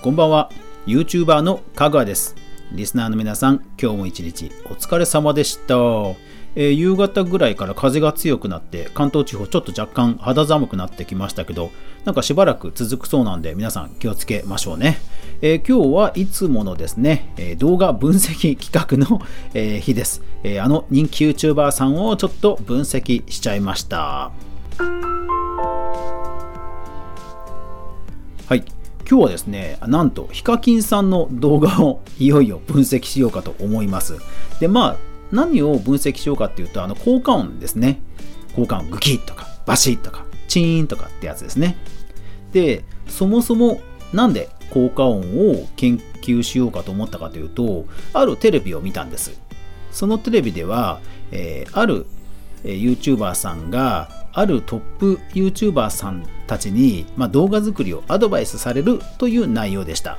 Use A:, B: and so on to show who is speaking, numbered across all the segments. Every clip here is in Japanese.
A: こんばんは。YouTuber のかぐわです。リスナーの皆さん今日も一日お疲れ様でした、えー、夕方ぐらいから風が強くなって関東地方ちょっと若干肌寒くなってきましたけどなんかしばらく続くそうなんで皆さん気をつけましょうね、えー、今日はいつものですね、えー、動画分析企画の、え日です、えあの人気 YouTuber さんをちょっと分析しちゃいました。はい。今日はですね、なんとヒカキンさんの動画をいよいよ分析しようかと思います。で、まあ、何を分析しようかっていうと、あの効果音ですね。効果音、グキッとか、バシッとか、チーンとかってやつですね。で、そもそもなんで効果音を研究しようかと思ったかというと、あるテレビを見たんです。そのテレビでは、えー、ある、えー、YouTuber さんがあるトップ YouTuber さんたちに、まあ、動画作りをアドバイスされるという内容でした。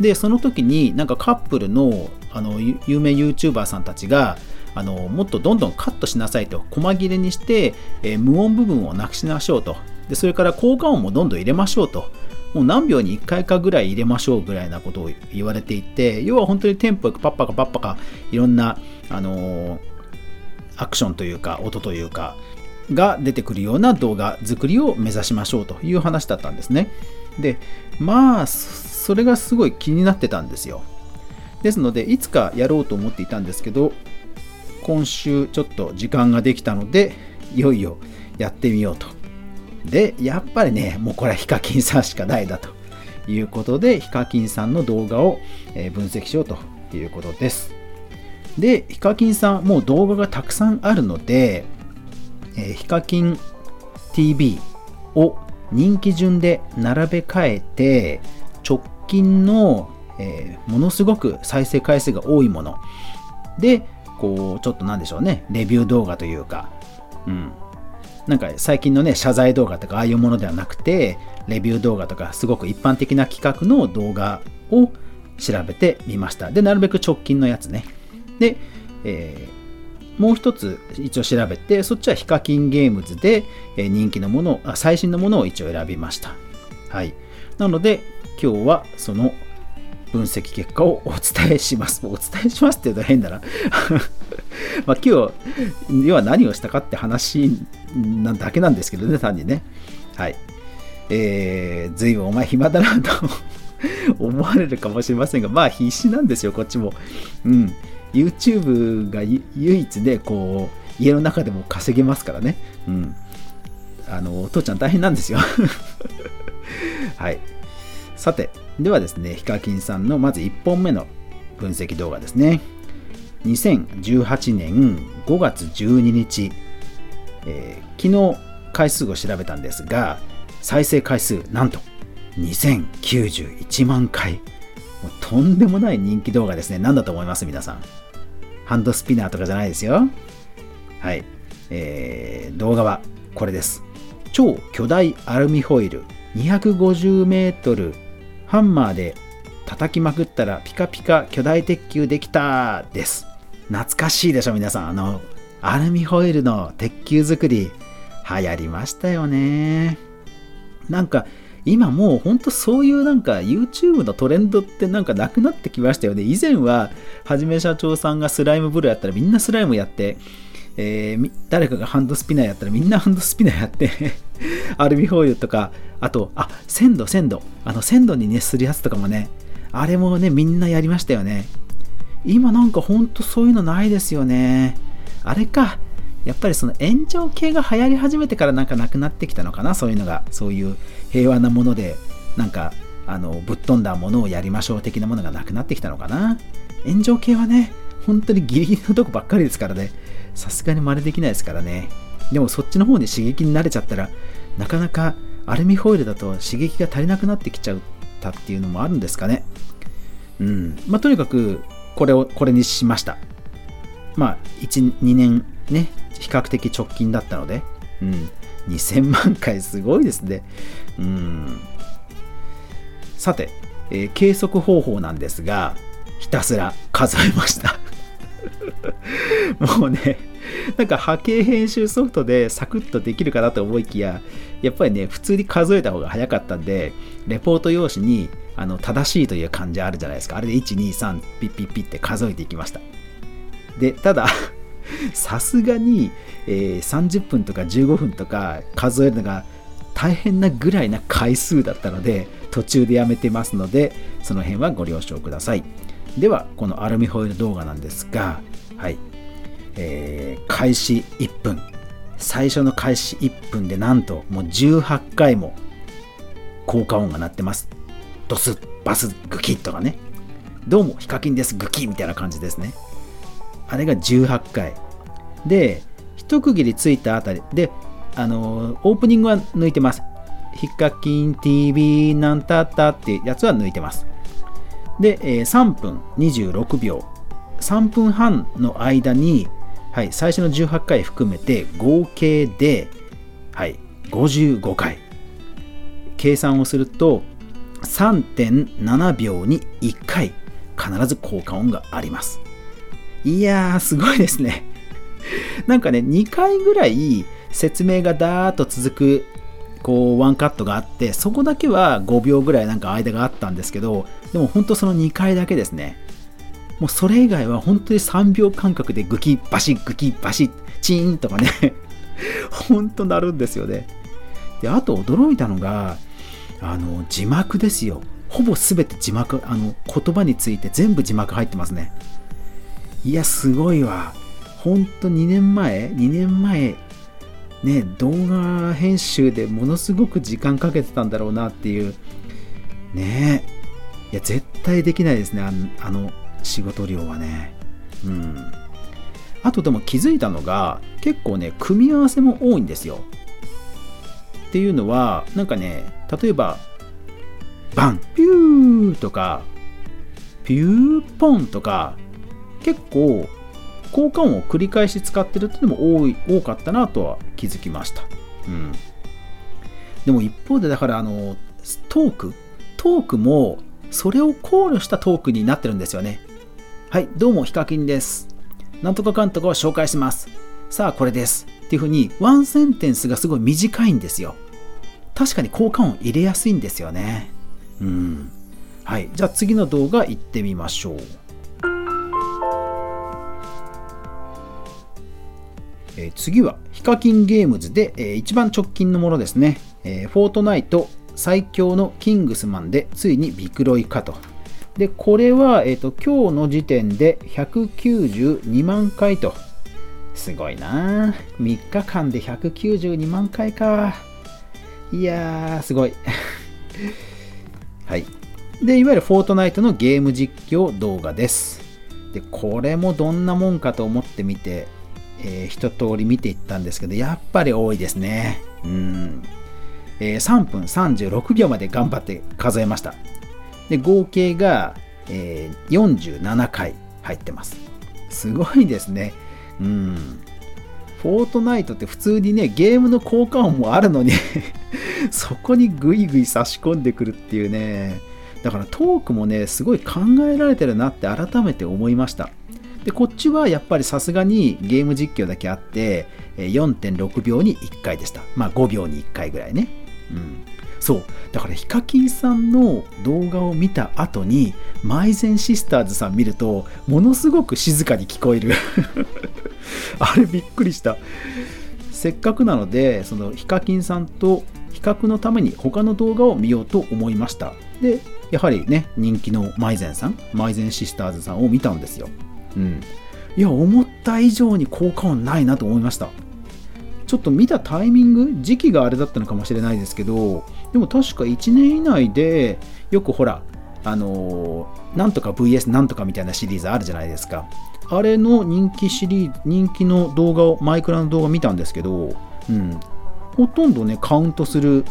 A: で、その時になんかカップルのあの有名 YouTuber さんたちがあのもっとどんどんカットしなさいと、細切れにして、えー、無音部分をなくしましょうとで。それから効果音もどんどん入れましょうと。もう何秒に1回かぐらい入れましょうぐらいなことを言われていて、要は本当にテンポよくパッパカパッパカいろんな、あのー、アクションというか音というかが出てくるような動画作りを目指しましょうという話だったんですね。で、まあ、それがすごい気になってたんですよ。ですので、いつかやろうと思っていたんですけど、今週ちょっと時間ができたので、いよいよやってみようと。で、やっぱりね、もうこれはヒカキンさんしかないだということで、ヒカキンさんの動画を分析しようということです。で、ヒカキンさん、もう動画がたくさんあるので、えー、ヒカキン TV を人気順で並べ替えて直近の、えー、ものすごく再生回数が多いもの。でこうちょっとなんでしょうね。レビュー動画というか、うん、なんか最近のね謝罪動画とかああいうものではなくてレビュー動画とかすごく一般的な企画の動画を調べてみました。でなるべく直近のやつね。で、えーもう一つ一応調べて、そっちはヒカキンゲームズで人気のものを、最新のものを一応選びました。はい。なので、今日はその分析結果をお伝えします。お伝えしますって言うと変だな。まあ今日、要は何をしたかって話なだけなんですけどね、単にね。はい。えー、ずいぶんお前暇だなと思われるかもしれませんが、まあ必死なんですよ、こっちも。うん。YouTube が唯一でこう家の中でも稼げますからね。うん。あの、お父ちゃん大変なんですよ はい。さて、ではですね、ヒカキンさんのまず1本目の分析動画ですね。2018年5月12日、えー、昨日回数を調べたんですが、再生回数なんと2091万回。もうとんでもない人気動画ですね。何だと思います？皆さん。ハンドスピナーとかじゃないですよ。はい。えー、動画はこれです。超巨大アルミホイル250メートルハンマーで叩きまくったらピカピカ巨大鉄球できたです懐かしいでしょ皆さんあのアルミホイルの鉄球作り流行りましたよねなんか今もうほんとそういうなんか YouTube のトレンドってなんかなくなってきましたよね。以前ははじめ社長さんがスライムブルーやったらみんなスライムやって、えー、誰かがハンドスピナーやったらみんなハンドスピナーやって アルミホイルとか、あと、あ、鮮度、鮮度。あの、鮮度に熱するやつとかもね、あれもね、みんなやりましたよね。今なんかほんとそういうのないですよね。あれか、やっぱりその炎上系が流行り始めてからなんかなくなってきたのかなそういうのが。そういう平和なものでなんかあのぶっ飛んだものをやりましょう的なものがなくなってきたのかな。炎上系はね本当にギリギリのとこばっかりですからね。さすがに真似できないですからね。でもそっちの方に刺激に慣れちゃったらなかなかアルミホイルだと刺激が足りなくなってきちゃったっていうのもあるんですかね。うん。まあとにかくこれをこれにしました。まあ1、2年ね比較的直近だったので、うん、2000万回すごいですね。うん、さて、えー、計測方法なんですが、ひたすら数えました。もうね、なんか波形編集ソフトでサクッとできるかなと思いきや、やっぱりね、普通に数えた方が早かったんで、レポート用紙にあの正しいという漢字あるじゃないですか。あれで1、2、3、ピッピッピッって数えていきました。で、ただ、さすがに、えー、30分とか15分とか数えるのが大変なぐらいな回数だったので、途中でやめてますので、その辺はご了承ください。では、このアルミホイル動画なんですが、はい、えー、開始1分。最初の開始1分でなんともう18回も効果音が鳴ってます。ドス、バス、グキッとかね。どうも、ヒカキンです、グキッみたいな感じですね。あれが18回。で、一区切りついたあたりで、あのー、オープニングは抜いてます。ヒカキン TV なんたったってやつは抜いてます。で、えー、3分26秒。3分半の間に、はい、最初の18回含めて合計で、はい、55回。計算をすると3.7秒に1回必ず効果音があります。いやー、すごいですね。なんかね、2回ぐらい説明がダーッと続くこうワンカットがあってそこだけは5秒ぐらいなんか間があったんですけどでも本当その2回だけですね。もうそれ以外は本当に3秒間隔でグキバシグキバシチーンとかね本当なるんですよね。であと驚いたのがあの字幕ですよ。ほぼ全て字幕あの言葉について全部字幕入ってますね。いやすごいわ。ほんと2年前2年前ね動画編集でものすごく時間かけてたんだろうなっていう。ね。いや絶対できないですねあの仕事量はね。うん。あとでも気づいたのが結構ね組み合わせも多いんですよ。っていうのはなんかね例えばバンピューとかピューポンとか結構効果音を繰り返し使ってるっていうのも多い多かったなとは気づきました。うん、でも一方でだからあのトークトークもそれを考慮したトークになってるんですよね。はい、どうもヒカキンです。なんとかかんとかを紹介します。さあこれです。っていうふうにワンセンテンスがすごい短いんですよ。確かに効果音入れやすいんですよね。うん。はい、じゃあ次の動画行ってみましょう。えー、次はヒカキンゲームズで、えー、一番直近のものですね、えー、フォートナイト最強のキングスマンでついにビクロイ化と。で、これは、えーと、今日の時点で192万回と。すごいな3日間で192万回か。いやー、すごい。はい。で、いわゆるフォートナイトのゲーム実況動画です。で、これもどんなもんかと思ってみて、えー、一通り見ていったんですけど、やっぱり多いですね。うん。えー、3分36秒まで頑張って数えました。で、合計が、えー、47回入ってます。すごいですね。うん。フォートナイトって普通にね、ゲームの効果音もあるのに そこにグイグイ差し込んでくるっていうね。だからトークもね、すごい考えられてるなって改めて思いました。でこっちはやっぱりさすがにゲーム実況だけあって4.6秒に1回でした。まあ5秒に1回ぐらいね。うん。そう。だからヒカキンさんの動画を見た後にマイゼンシスターズさん見るとものすごく静かに聞こえる。あれびっくりした。せっかくなのでそのヒカキンさんと比較のために他の動画を見ようと思いました。でやはりね人気のマイゼンさんマイゼンシスターズさんを見たんですよ。うん。いや、思った以上に効果音ないなと思いました。ちょっと見たタイミング、時期があれだったのかもしれないですけど、でも確か1年以内で、よくほら、あのー、なんとか VS なんとかみたいなシリーズあるじゃないですか。あれの人気シリーズ、人気の動画を、マイクラの動画見たんですけど、うん、ほとんどね、カウントする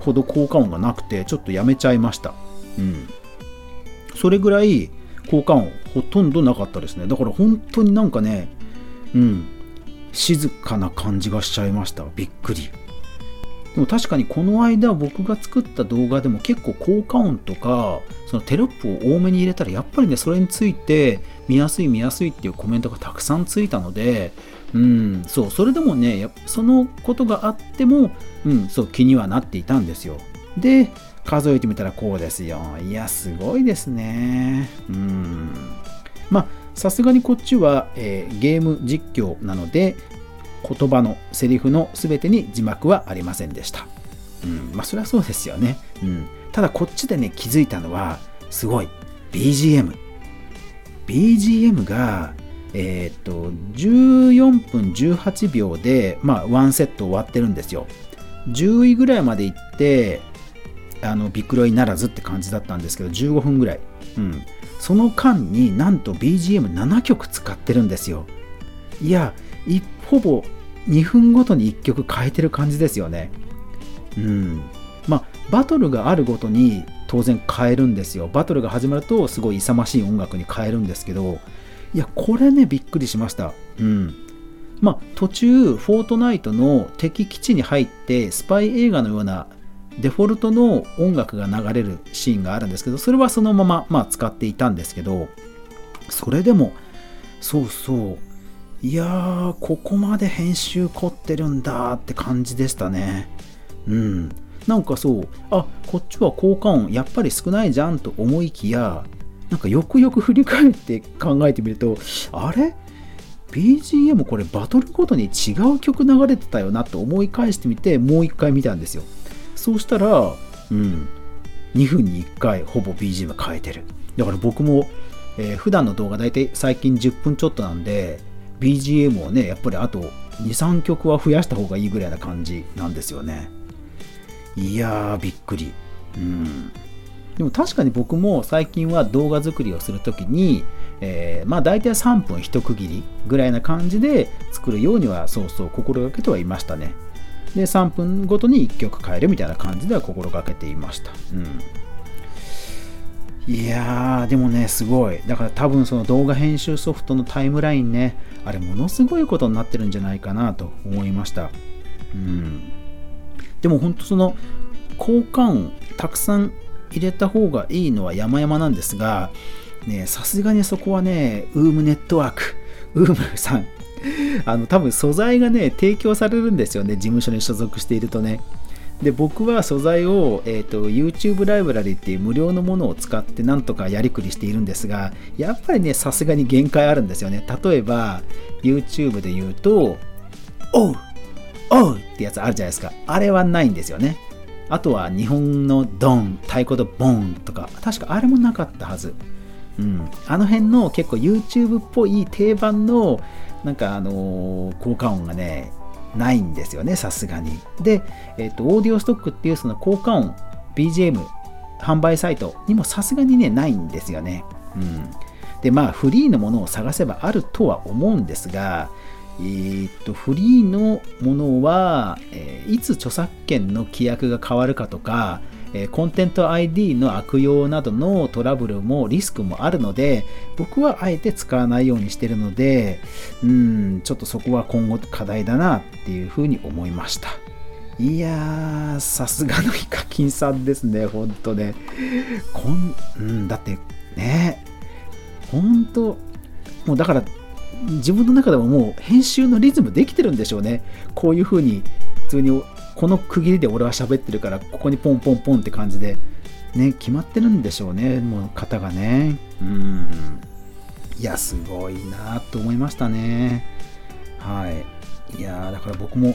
A: ほど効果音がなくて、ちょっとやめちゃいました。うん。それぐらい、効果音ほとんどなかったですね。だから本当になんかねうん静かな感じがしちゃいました。びっくり。でも確かにこの間僕が作った動画でも結構効果音とかそのテロップを多めに入れたらやっぱりねそれについて見やすい見やすいっていうコメントがたくさんついたのでうんそうそれでもねそのことがあってもうんそう気にはなっていたんですよ。で数えてみたらこうですよいやすごいですねうんまあさすがにこっちは、えー、ゲーム実況なので言葉のセリフの全てに字幕はありませんでした。うん、まあそれはそうですよね。うん、ただこっちでね気づいたのはすごい BGM。BGM がえっ、と14分18秒でまあワンセット終わってるんですよ。10位ぐらいまで行ってあのビクロイならずって感じだったんですけど15分ぐらい。うん、その間になんと BGM7 曲使ってるんですよ。いやほぼ2分ごとに1曲変えてる感じですよね。うん。まあ、バトルがあるごとに当然変えるんですよ。バトルが始まるとすごい勇ましい音楽に変えるんですけど、いや、これね、びっくりしました。うん。まあ、途中、フォートナイトの敵基地に入って、スパイ映画のようなデフォルトの音楽が流れるシーンがあるんですけど、それはそのまま、まあ、使っていたんですけど、それでも、そうそう、いやー、ここまで編集凝ってるんだって感じでしたね。うん。なんかそう、あ、こっちは効果音やっぱり少ないじゃんと思いきや、なんかよくよく振り返って考えてみると、あれ？BGM これバトルごとに違う曲流れてたよなと思い返してみてもう一回見たんですよそうしたらうん2分に1回ほぼ BGM 変えてる。だから僕も、えー、普段の動画大体最近10分ちょっとなんで BGM をねやっぱりあと23曲は増やした方がいいぐらいな感じなんですよね。いやーびっくり。うん。でも確かに僕も最近は動画作りをするときに、えー、まあ大体3分一区切りぐらいな感じで作るようにはそうそう心がけてはいましたね。で3分ごとに1曲変えるみたいな感じでは心がけていました。うん。いやーでもねすごい。だから多分その動画編集ソフトのタイムラインねあれものすごいことになってるんじゃないかなと思いました。うん。でも本当その効果音たくさん入れた方がいいのは山々なんですがさすがにそこはねウームネットワーク。ウームさんあの多分素材がね提供されるんですよね事務所に所属しているとね。で僕は素材を、えーと、YouTube ライブラリっていう無料のものを使ってなんとかやりくりしているんですがやっぱりねさすがに限界あるんですよね。例えば YouTube で言うと「おうおう!」ってやつあるじゃないですか。あれはないんですよね。あとは日本のドン太鼓とボンとか確かあれもなかったはず。うん、あの辺の結構 YouTube っぽい定番のなんかあの、効果音がねないんですよね、さすがに。で、えっ、ー、と、オーディオストックっていうその効果音、BGM、販売サイトにもさすがにね、ないんですよね。うん。で、まあ、フリーのものを探せばあるとは思うんですが、えー、っと、フリーのものは、えー、いつ著作権の規約が変わるかとか、えコンテンツ ID の悪用などのトラブルもリスクもあるので、僕はあえて使わないようにしてるので、うん、ちょっとそこは今後課題だなっていうふうに思いました。いやー、さすがのヒカキンさんですね、ほんとね。こん、うん、だってね、ほんと、もうだから、自分の中でももう編集のリズムできてるんでしょうね。こういうふうに普通にこの区切りで俺は喋ってるからここにポンポンポンって感じでね決まってるんでしょうねもう型がね。うん。いやすごいなと思いましたね。はい。いやだから僕も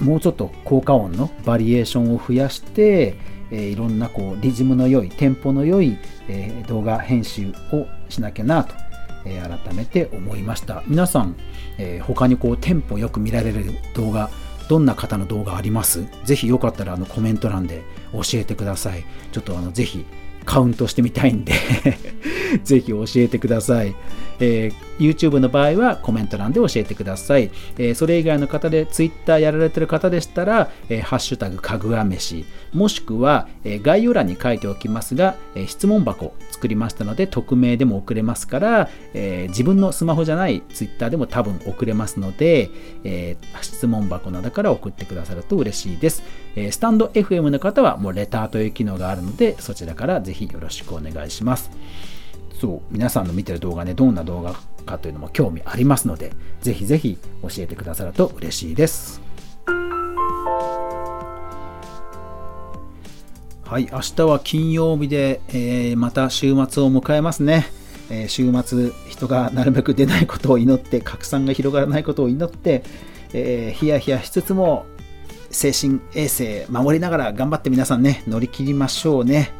A: もうちょっと効果音のバリエーションを増やして、えー、いろんなこうリズムの良いテンポの良い、えー、動画編集をしなきゃなと、え、改めて思いました。皆さん、え他にこうテンポよく見られる動画どんな方の動画あります？ぜひよかったらあのコメント欄で教えてください。ちょっとあのぜひカウントしてみたいんで ぜひ教えてください。えー、YouTube の場合はコメント欄で教えてください。え、それ以外の方で Twitter やられてる方でしたら、え、ハッシュタグかぐわ飯、もしくは、え、概要欄に書いておきますが、え質問箱作りましたので、匿名でも送れますから、え自分のスマホじゃない Twitter でも多分送れますので、え質問箱などから送ってくださると嬉しいです。えスタンド FM の方はもうレターという機能があるので、そちらからぜひよろしくお願いします。そう皆さんの見てる動画ねどんな動画かというのも興味ありますのでぜひぜひ教えてくださると嬉しいです。はい明日は金曜日で、えー、また週末を迎えますね、えー、週末人がなるべく出ないことを祈って拡散が広がらないことを祈って、えー、ヒヤヒヤしつつも精神衛生守りながら頑張って皆さんね乗り切りましょうね。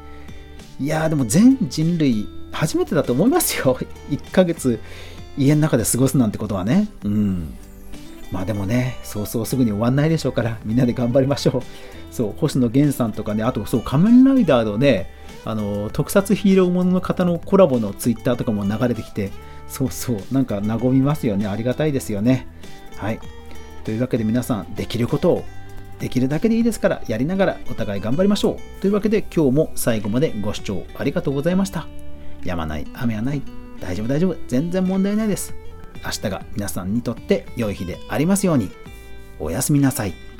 A: いやーでも全人類初めてだと思いますよ。1ヶ月家の中で過ごすなんてことはね。うん。まあでもね、そうそうすぐに終わんないでしょうから、みんなで頑張りましょう。そう、星野源さんとかね、あとそう、仮面ライダーのね、あの、特撮ヒーローものの方のコラボのツイッターとかも流れてきて、そうそう、なんか和みますよね。ありがたいですよね。はい。というわけで皆さん、できることをできるだけでいいですからやりながらお互い頑張りましょう。というわけで今日も最後までご視聴ありがとうございました。やまない、雨はない、大丈夫大丈夫、全然問題ないです。明日が皆さんにとって良い日でありますように。おやすみなさい。